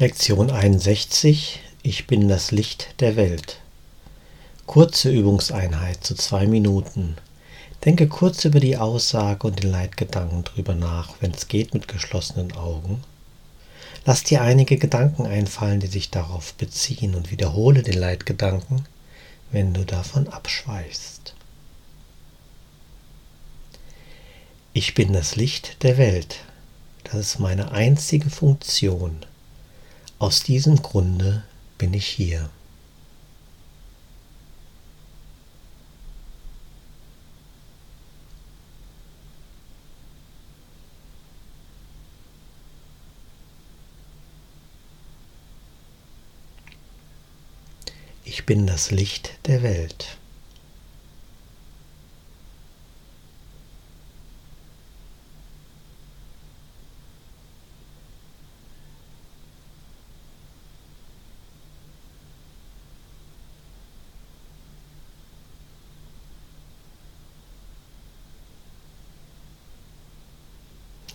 Lektion 61 Ich bin das Licht der Welt. Kurze Übungseinheit zu zwei Minuten. Denke kurz über die Aussage und den Leitgedanken drüber nach, wenn es geht mit geschlossenen Augen. Lass dir einige Gedanken einfallen, die sich darauf beziehen und wiederhole den Leitgedanken, wenn du davon abschweichst. Ich bin das Licht der Welt. Das ist meine einzige Funktion. Aus diesem Grunde bin ich hier. Ich bin das Licht der Welt.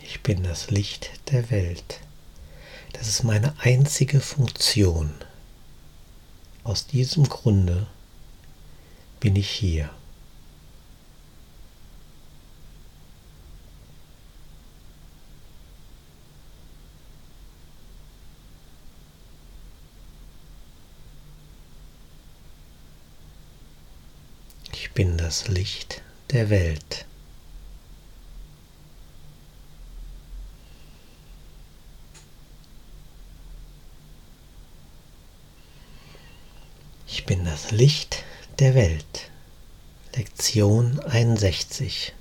Ich bin das Licht der Welt. Das ist meine einzige Funktion. Aus diesem Grunde bin ich hier. Ich bin das Licht der Welt. Ich bin das Licht der Welt. Lektion 61.